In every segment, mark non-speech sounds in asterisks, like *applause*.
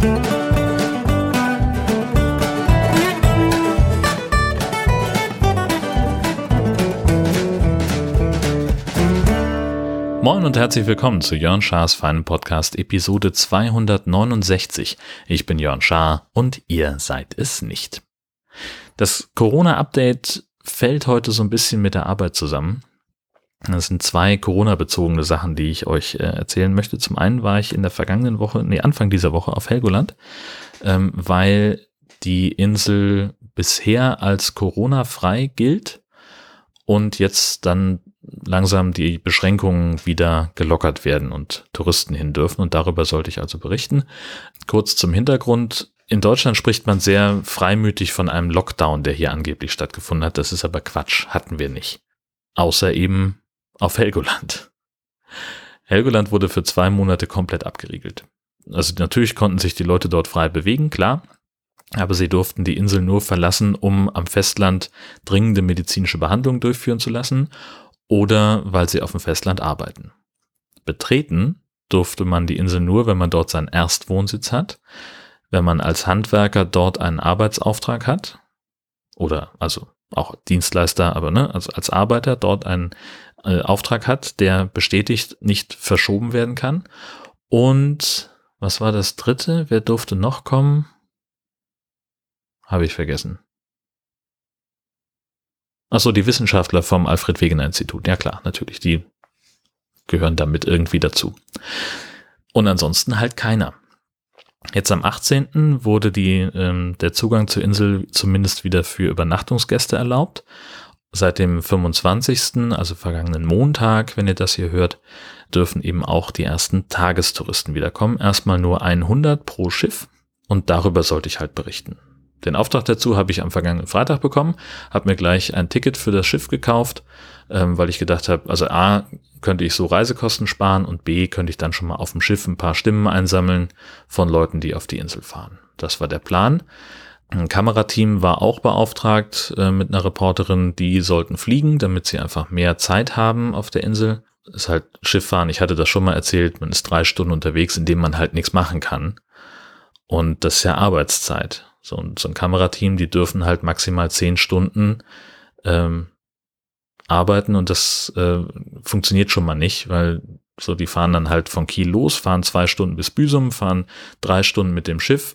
Moin und herzlich willkommen zu Jörn Schars feinen Podcast Episode 269. Ich bin Jörn Schaar und ihr seid es nicht. Das Corona-Update fällt heute so ein bisschen mit der Arbeit zusammen. Das sind zwei Corona-bezogene Sachen, die ich euch äh, erzählen möchte. Zum einen war ich in der vergangenen Woche, nee, Anfang dieser Woche auf Helgoland, ähm, weil die Insel bisher als Corona-frei gilt und jetzt dann langsam die Beschränkungen wieder gelockert werden und Touristen hin dürfen. Und darüber sollte ich also berichten. Kurz zum Hintergrund. In Deutschland spricht man sehr freimütig von einem Lockdown, der hier angeblich stattgefunden hat. Das ist aber Quatsch. Hatten wir nicht. Außer eben auf Helgoland. Helgoland wurde für zwei Monate komplett abgeriegelt. Also natürlich konnten sich die Leute dort frei bewegen, klar. Aber sie durften die Insel nur verlassen, um am Festland dringende medizinische Behandlung durchführen zu lassen oder weil sie auf dem Festland arbeiten. Betreten durfte man die Insel nur, wenn man dort seinen Erstwohnsitz hat, wenn man als Handwerker dort einen Arbeitsauftrag hat oder also auch Dienstleister, aber ne, also als Arbeiter dort einen äh, Auftrag hat, der bestätigt nicht verschoben werden kann. Und was war das dritte? Wer durfte noch kommen? Habe ich vergessen. Achso, die Wissenschaftler vom Alfred Wegener Institut. Ja klar, natürlich, die gehören damit irgendwie dazu. Und ansonsten halt keiner. Jetzt am 18. wurde die, ähm, der Zugang zur Insel zumindest wieder für Übernachtungsgäste erlaubt. Seit dem 25., also vergangenen Montag, wenn ihr das hier hört, dürfen eben auch die ersten Tagestouristen wiederkommen. Erstmal nur 100 pro Schiff und darüber sollte ich halt berichten. Den Auftrag dazu habe ich am vergangenen Freitag bekommen, habe mir gleich ein Ticket für das Schiff gekauft, ähm, weil ich gedacht habe, also A, könnte ich so Reisekosten sparen und B, könnte ich dann schon mal auf dem Schiff ein paar Stimmen einsammeln von Leuten, die auf die Insel fahren. Das war der Plan. Ein Kamerateam war auch beauftragt äh, mit einer Reporterin, die sollten fliegen, damit sie einfach mehr Zeit haben auf der Insel. ist halt Schifffahren, ich hatte das schon mal erzählt, man ist drei Stunden unterwegs, in dem man halt nichts machen kann. Und das ist ja Arbeitszeit. So, ein, so ein Kamerateam, die dürfen halt maximal zehn Stunden ähm, arbeiten und das äh, funktioniert schon mal nicht, weil so die fahren dann halt von Kiel los, fahren zwei Stunden bis Büsum, fahren drei Stunden mit dem Schiff,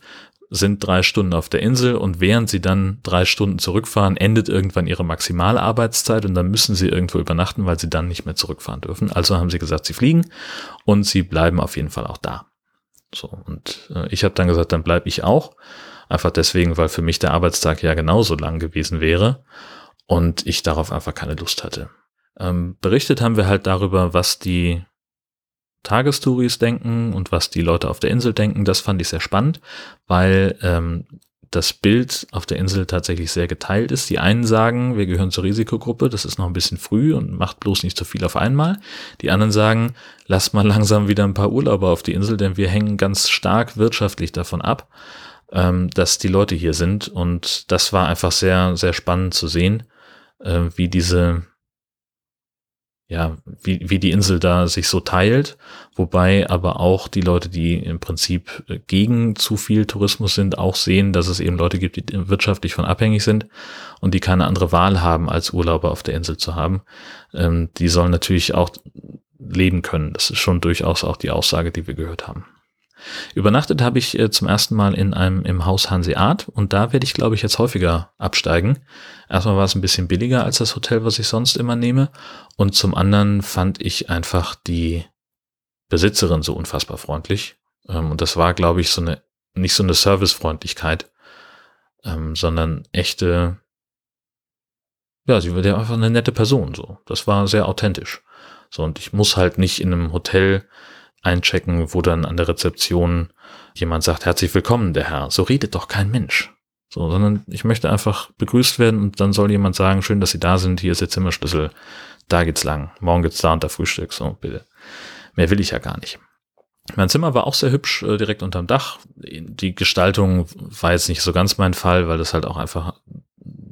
sind drei Stunden auf der Insel und während sie dann drei Stunden zurückfahren, endet irgendwann ihre Maximalarbeitszeit und dann müssen sie irgendwo übernachten, weil sie dann nicht mehr zurückfahren dürfen. Also haben sie gesagt, sie fliegen und sie bleiben auf jeden Fall auch da. So und äh, ich habe dann gesagt, dann bleibe ich auch Einfach deswegen, weil für mich der Arbeitstag ja genauso lang gewesen wäre und ich darauf einfach keine Lust hatte. Ähm, berichtet haben wir halt darüber, was die Tagestouris denken und was die Leute auf der Insel denken. Das fand ich sehr spannend, weil ähm, das Bild auf der Insel tatsächlich sehr geteilt ist. Die einen sagen, wir gehören zur Risikogruppe, das ist noch ein bisschen früh und macht bloß nicht so viel auf einmal. Die anderen sagen, lass mal langsam wieder ein paar Urlauber auf die Insel, denn wir hängen ganz stark wirtschaftlich davon ab ähm, dass die Leute hier sind. Und das war einfach sehr, sehr spannend zu sehen, äh, wie diese, ja, wie, wie die Insel da sich so teilt, wobei aber auch die Leute, die im Prinzip gegen zu viel Tourismus sind, auch sehen, dass es eben Leute gibt, die wirtschaftlich von abhängig sind und die keine andere Wahl haben, als Urlauber auf der Insel zu haben. Ähm, die sollen natürlich auch leben können. Das ist schon durchaus auch die Aussage, die wir gehört haben. Übernachtet habe ich äh, zum ersten Mal in einem im Haus Hanseat und da werde ich, glaube ich, jetzt häufiger absteigen. Erstmal war es ein bisschen billiger als das Hotel, was ich sonst immer nehme. Und zum anderen fand ich einfach die Besitzerin so unfassbar freundlich. Ähm, und das war, glaube ich, so eine, nicht so eine Servicefreundlichkeit, ähm, sondern echte, ja, sie war ja einfach eine nette Person, so. Das war sehr authentisch. So, und ich muss halt nicht in einem Hotel einchecken, wo dann an der Rezeption jemand sagt, herzlich willkommen, der Herr. So redet doch kein Mensch. So, sondern ich möchte einfach begrüßt werden und dann soll jemand sagen, schön, dass Sie da sind, hier ist Ihr Zimmerschlüssel, da geht's lang, morgen geht's da unter Frühstück, so, bitte. Mehr will ich ja gar nicht. Mein Zimmer war auch sehr hübsch, äh, direkt unterm Dach. Die Gestaltung war jetzt nicht so ganz mein Fall, weil das halt auch einfach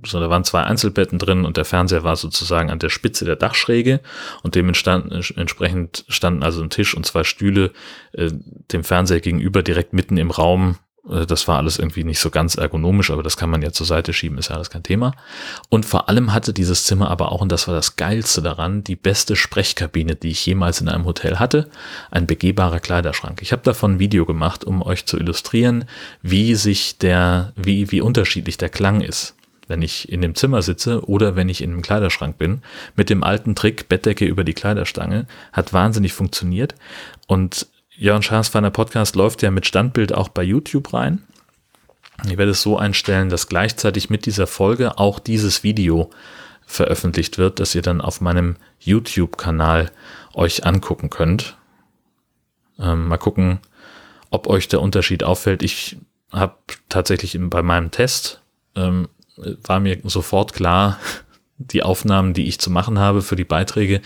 so, da waren zwei Einzelbetten drin und der Fernseher war sozusagen an der Spitze der Dachschräge und dementsprechend standen also ein Tisch und zwei Stühle äh, dem Fernseher gegenüber direkt mitten im Raum äh, das war alles irgendwie nicht so ganz ergonomisch, aber das kann man ja zur Seite schieben, ist ja alles kein Thema. Und vor allem hatte dieses Zimmer aber auch, und das war das Geilste daran, die beste Sprechkabine, die ich jemals in einem Hotel hatte, ein begehbarer Kleiderschrank. Ich habe davon ein Video gemacht, um euch zu illustrieren, wie sich der, wie, wie unterschiedlich der Klang ist wenn ich in dem Zimmer sitze oder wenn ich in einem Kleiderschrank bin. Mit dem alten Trick Bettdecke über die Kleiderstange hat wahnsinnig funktioniert. Und Jörn Schaas Feiner Podcast läuft ja mit Standbild auch bei YouTube rein. Ich werde es so einstellen, dass gleichzeitig mit dieser Folge auch dieses Video veröffentlicht wird, dass ihr dann auf meinem YouTube-Kanal euch angucken könnt. Ähm, mal gucken, ob euch der Unterschied auffällt. Ich habe tatsächlich bei meinem Test ähm, war mir sofort klar, die Aufnahmen, die ich zu machen habe für die Beiträge,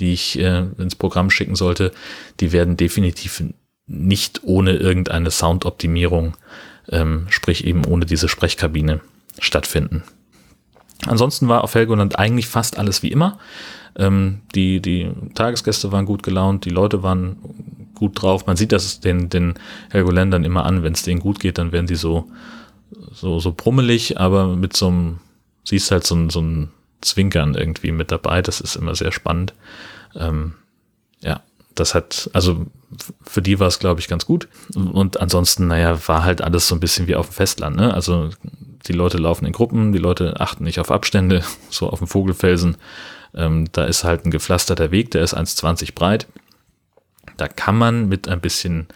die ich äh, ins Programm schicken sollte, die werden definitiv nicht ohne irgendeine Soundoptimierung, ähm, sprich eben ohne diese Sprechkabine stattfinden. Ansonsten war auf Helgoland eigentlich fast alles wie immer. Ähm, die, die Tagesgäste waren gut gelaunt, die Leute waren gut drauf. Man sieht das den, den Helgoländern immer an, wenn es denen gut geht, dann werden die so, so, so brummelig, aber mit so einem, siehst halt so ein, so ein Zwinkern irgendwie mit dabei. Das ist immer sehr spannend. Ähm, ja, das hat, also für die war es, glaube ich, ganz gut. Und ansonsten, naja, war halt alles so ein bisschen wie auf dem Festland. Ne? Also die Leute laufen in Gruppen, die Leute achten nicht auf Abstände, *laughs* so auf dem Vogelfelsen. Ähm, da ist halt ein gepflasterter Weg, der ist 1,20 breit. Da kann man mit ein bisschen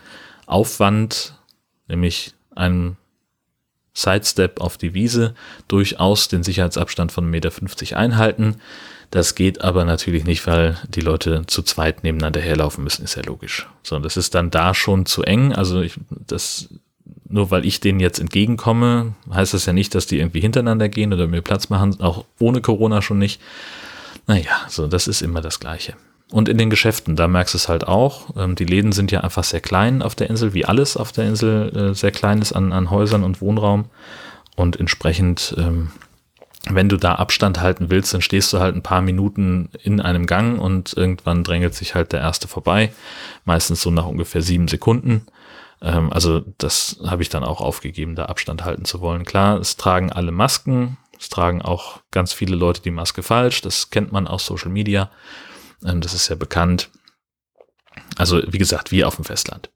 Aufwand, nämlich einem Sidestep auf die Wiese durchaus den Sicherheitsabstand von 1,50 Meter einhalten. Das geht aber natürlich nicht, weil die Leute zu zweit nebeneinander herlaufen müssen, ist ja logisch. So, das ist dann da schon zu eng. Also ich, das, nur weil ich denen jetzt entgegenkomme, heißt das ja nicht, dass die irgendwie hintereinander gehen oder mir Platz machen, auch ohne Corona schon nicht. Naja, so, das ist immer das Gleiche. Und in den Geschäften, da merkst du es halt auch. Ähm, die Läden sind ja einfach sehr klein auf der Insel, wie alles auf der Insel äh, sehr klein ist an, an Häusern und Wohnraum. Und entsprechend, ähm, wenn du da Abstand halten willst, dann stehst du halt ein paar Minuten in einem Gang und irgendwann drängelt sich halt der erste vorbei. Meistens so nach ungefähr sieben Sekunden. Ähm, also das habe ich dann auch aufgegeben, da Abstand halten zu wollen. Klar, es tragen alle Masken. Es tragen auch ganz viele Leute die Maske falsch. Das kennt man aus Social Media. Ähm, das ist ja bekannt. Also wie gesagt, wie auf dem Festland.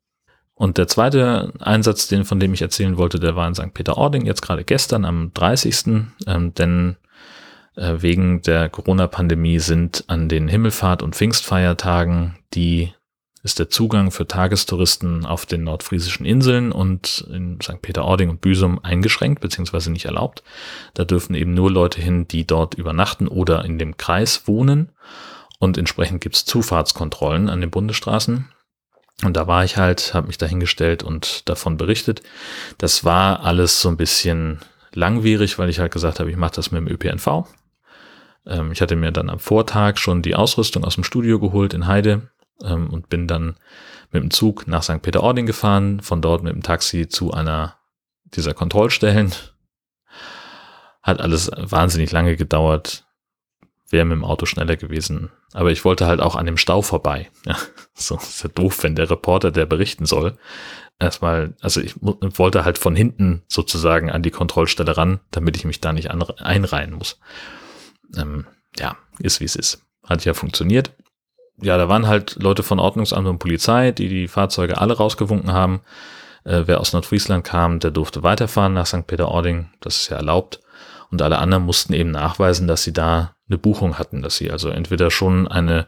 Und der zweite Einsatz, den, von dem ich erzählen wollte, der war in St. Peter-Ording, jetzt gerade gestern am 30. Ähm, denn äh, wegen der Corona-Pandemie sind an den Himmelfahrt- und Pfingstfeiertagen die ist der Zugang für Tagestouristen auf den nordfriesischen Inseln und in St. Peter-Ording und Büsum eingeschränkt beziehungsweise nicht erlaubt. Da dürfen eben nur Leute hin, die dort übernachten oder in dem Kreis wohnen. Und entsprechend gibt's Zufahrtskontrollen an den Bundesstraßen. Und da war ich halt, habe mich dahingestellt und davon berichtet. Das war alles so ein bisschen langwierig, weil ich halt gesagt habe, ich mache das mit dem ÖPNV. Ähm, ich hatte mir dann am Vortag schon die Ausrüstung aus dem Studio geholt in Heide ähm, und bin dann mit dem Zug nach St. Peter-Ording gefahren, von dort mit dem Taxi zu einer dieser Kontrollstellen. Hat alles wahnsinnig lange gedauert wäre mit dem Auto schneller gewesen. Aber ich wollte halt auch an dem Stau vorbei. Ja, *laughs* so ist ja doof, wenn der Reporter, der berichten soll, erstmal, also ich wollte halt von hinten sozusagen an die Kontrollstelle ran, damit ich mich da nicht einreihen muss. Ähm, ja, ist wie es ist. Hat ja funktioniert. Ja, da waren halt Leute von Ordnungsamt und Polizei, die die Fahrzeuge alle rausgewunken haben. Äh, wer aus Nordfriesland kam, der durfte weiterfahren nach St. Peter-Ording. Das ist ja erlaubt. Und alle anderen mussten eben nachweisen, dass sie da eine Buchung hatten, dass sie also entweder schon eine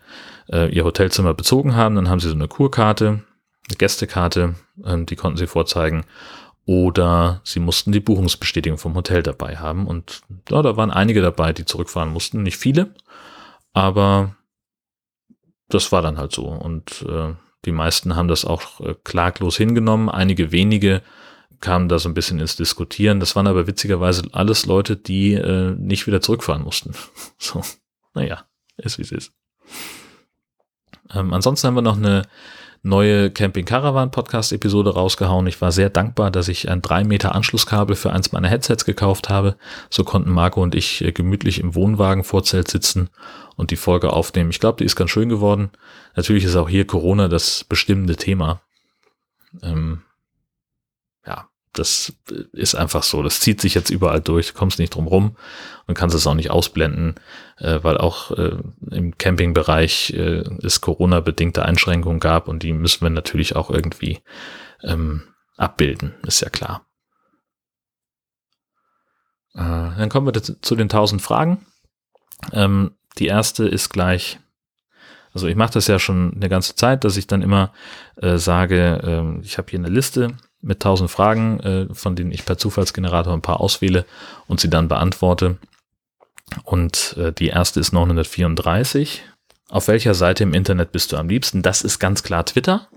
äh, ihr Hotelzimmer bezogen haben, dann haben sie so eine Kurkarte, eine Gästekarte, ähm, die konnten sie vorzeigen, oder sie mussten die Buchungsbestätigung vom Hotel dabei haben. Und ja, da waren einige dabei, die zurückfahren mussten, nicht viele, aber das war dann halt so. Und äh, die meisten haben das auch äh, klaglos hingenommen. Einige wenige kam da so ein bisschen ins Diskutieren. Das waren aber witzigerweise alles Leute, die äh, nicht wieder zurückfahren mussten. *laughs* So, naja, ist wie es ist. Ähm, ansonsten haben wir noch eine, neue Camping Caravan Podcast Episode rausgehauen. Ich war sehr dankbar, dass ich ein 3 Meter Anschlusskabel für eins meiner Headsets gekauft habe. So konnten Marco und ich äh, gemütlich im Wohnwagen Vorzelt sitzen und die Folge aufnehmen. Ich glaube, die ist ganz schön geworden. Natürlich ist auch hier Corona das bestimmende Thema. Ähm, ja, das ist einfach so. Das zieht sich jetzt überall durch. Du kommst nicht drum rum und kannst es auch nicht ausblenden, äh, weil auch äh, im Campingbereich äh, es Corona-bedingte Einschränkungen gab und die müssen wir natürlich auch irgendwie ähm, abbilden, ist ja klar. Äh, dann kommen wir zu den 1000 Fragen. Ähm, die erste ist gleich, also ich mache das ja schon eine ganze Zeit, dass ich dann immer äh, sage, äh, ich habe hier eine Liste mit 1000 Fragen, äh, von denen ich per Zufallsgenerator ein paar auswähle und sie dann beantworte. Und äh, die erste ist 934. Auf welcher Seite im Internet bist du am liebsten? Das ist ganz klar Twitter.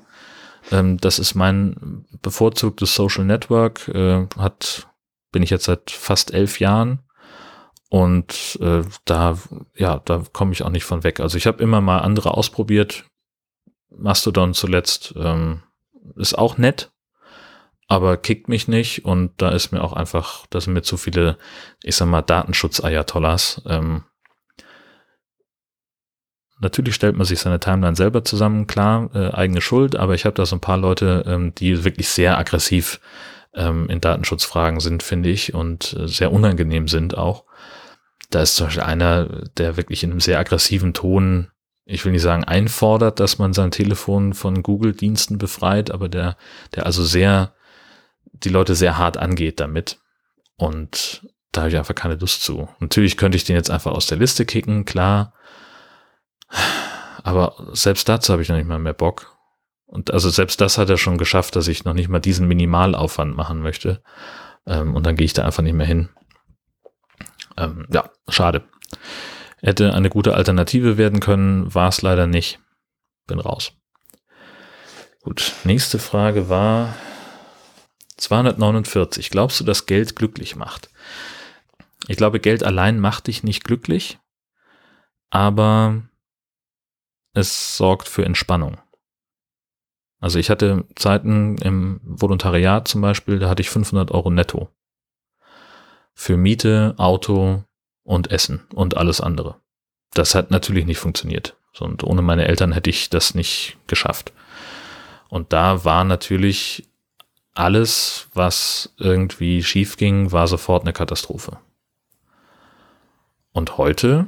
Ähm, das ist mein bevorzugtes Social Network. Äh, hat, bin ich jetzt seit fast elf Jahren. Und äh, da, ja, da komme ich auch nicht von weg. Also ich habe immer mal andere ausprobiert. Mastodon zuletzt ähm, ist auch nett, aber kickt mich nicht und da ist mir auch einfach, da sind mir zu viele, ich sag mal, Datenschutz-Ayatollahs. Ähm, natürlich stellt man sich seine Timeline selber zusammen, klar, äh, eigene Schuld, aber ich habe da so ein paar Leute, ähm, die wirklich sehr aggressiv ähm, in Datenschutzfragen sind, finde ich, und äh, sehr unangenehm sind auch. Da ist zum Beispiel einer, der wirklich in einem sehr aggressiven Ton, ich will nicht sagen einfordert, dass man sein Telefon von Google-Diensten befreit, aber der, der also sehr die Leute sehr hart angeht damit. Und da habe ich einfach keine Lust zu. Natürlich könnte ich den jetzt einfach aus der Liste kicken, klar. Aber selbst dazu habe ich noch nicht mal mehr Bock. Und also selbst das hat er schon geschafft, dass ich noch nicht mal diesen Minimalaufwand machen möchte. Ähm, und dann gehe ich da einfach nicht mehr hin. Ähm, ja, schade. Hätte eine gute Alternative werden können, war es leider nicht. Bin raus. Gut, nächste Frage war, 249. Glaubst du, dass Geld glücklich macht? Ich glaube, Geld allein macht dich nicht glücklich, aber es sorgt für Entspannung. Also ich hatte Zeiten im Volontariat zum Beispiel, da hatte ich 500 Euro netto. Für Miete, Auto und Essen und alles andere. Das hat natürlich nicht funktioniert. Und ohne meine Eltern hätte ich das nicht geschafft. Und da war natürlich alles, was irgendwie schief ging, war sofort eine Katastrophe. Und heute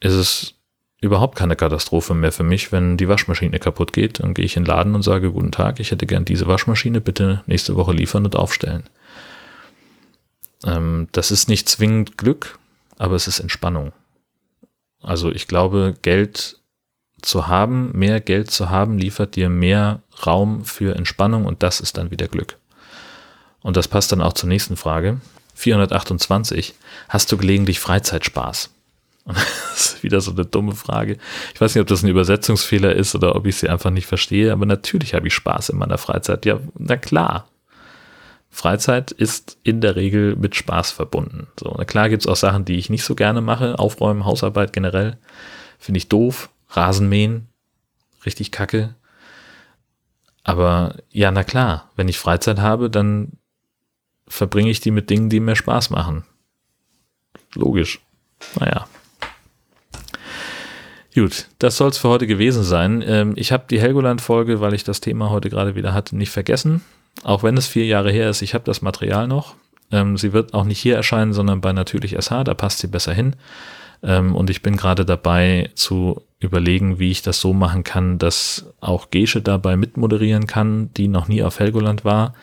ist es überhaupt keine Katastrophe mehr für mich, wenn die Waschmaschine kaputt geht. Dann gehe ich in den Laden und sage, guten Tag, ich hätte gern diese Waschmaschine, bitte nächste Woche liefern und aufstellen. Ähm, das ist nicht zwingend Glück, aber es ist Entspannung. Also ich glaube, Geld zu haben, mehr Geld zu haben, liefert dir mehr Raum für Entspannung und das ist dann wieder Glück. Und das passt dann auch zur nächsten Frage. 428. Hast du gelegentlich Freizeitspaß? Und *laughs* das ist wieder so eine dumme Frage. Ich weiß nicht, ob das ein Übersetzungsfehler ist oder ob ich sie einfach nicht verstehe, aber natürlich habe ich Spaß in meiner Freizeit. Ja, na klar. Freizeit ist in der Regel mit Spaß verbunden. So, na klar gibt es auch Sachen, die ich nicht so gerne mache. Aufräumen, Hausarbeit generell. Finde ich doof. Rasenmähen, richtig kacke. Aber ja, na klar, wenn ich Freizeit habe, dann verbringe ich die mit Dingen, die mir Spaß machen. Logisch. Naja. Gut, das soll es für heute gewesen sein. Ähm, ich habe die Helgoland-Folge, weil ich das Thema heute gerade wieder hatte, nicht vergessen. Auch wenn es vier Jahre her ist, ich habe das Material noch. Ähm, sie wird auch nicht hier erscheinen, sondern bei Natürlich SH, da passt sie besser hin. Ähm, und ich bin gerade dabei zu überlegen, wie ich das so machen kann, dass auch Gesche dabei mitmoderieren kann, die noch nie auf Helgoland war.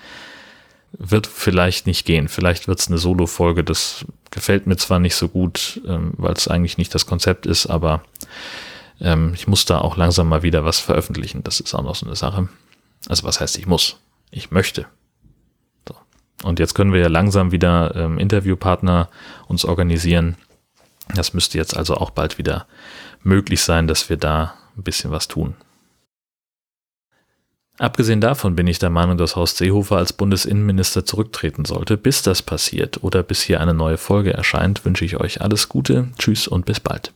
Wird vielleicht nicht gehen. Vielleicht wird es eine Solo-Folge. Das gefällt mir zwar nicht so gut, ähm, weil es eigentlich nicht das Konzept ist, aber ähm, ich muss da auch langsam mal wieder was veröffentlichen. Das ist auch noch so eine Sache. Also was heißt, ich muss? Ich möchte. So. Und jetzt können wir ja langsam wieder ähm, Interviewpartner uns organisieren das müsste jetzt also auch bald wieder möglich sein, dass wir da ein bisschen was tun. Abgesehen davon bin ich der Meinung, dass Horst Seehofer als Bundesinnenminister zurücktreten sollte. Bis das passiert oder bis hier eine neue Folge erscheint, wünsche ich euch alles Gute, tschüss und bis bald.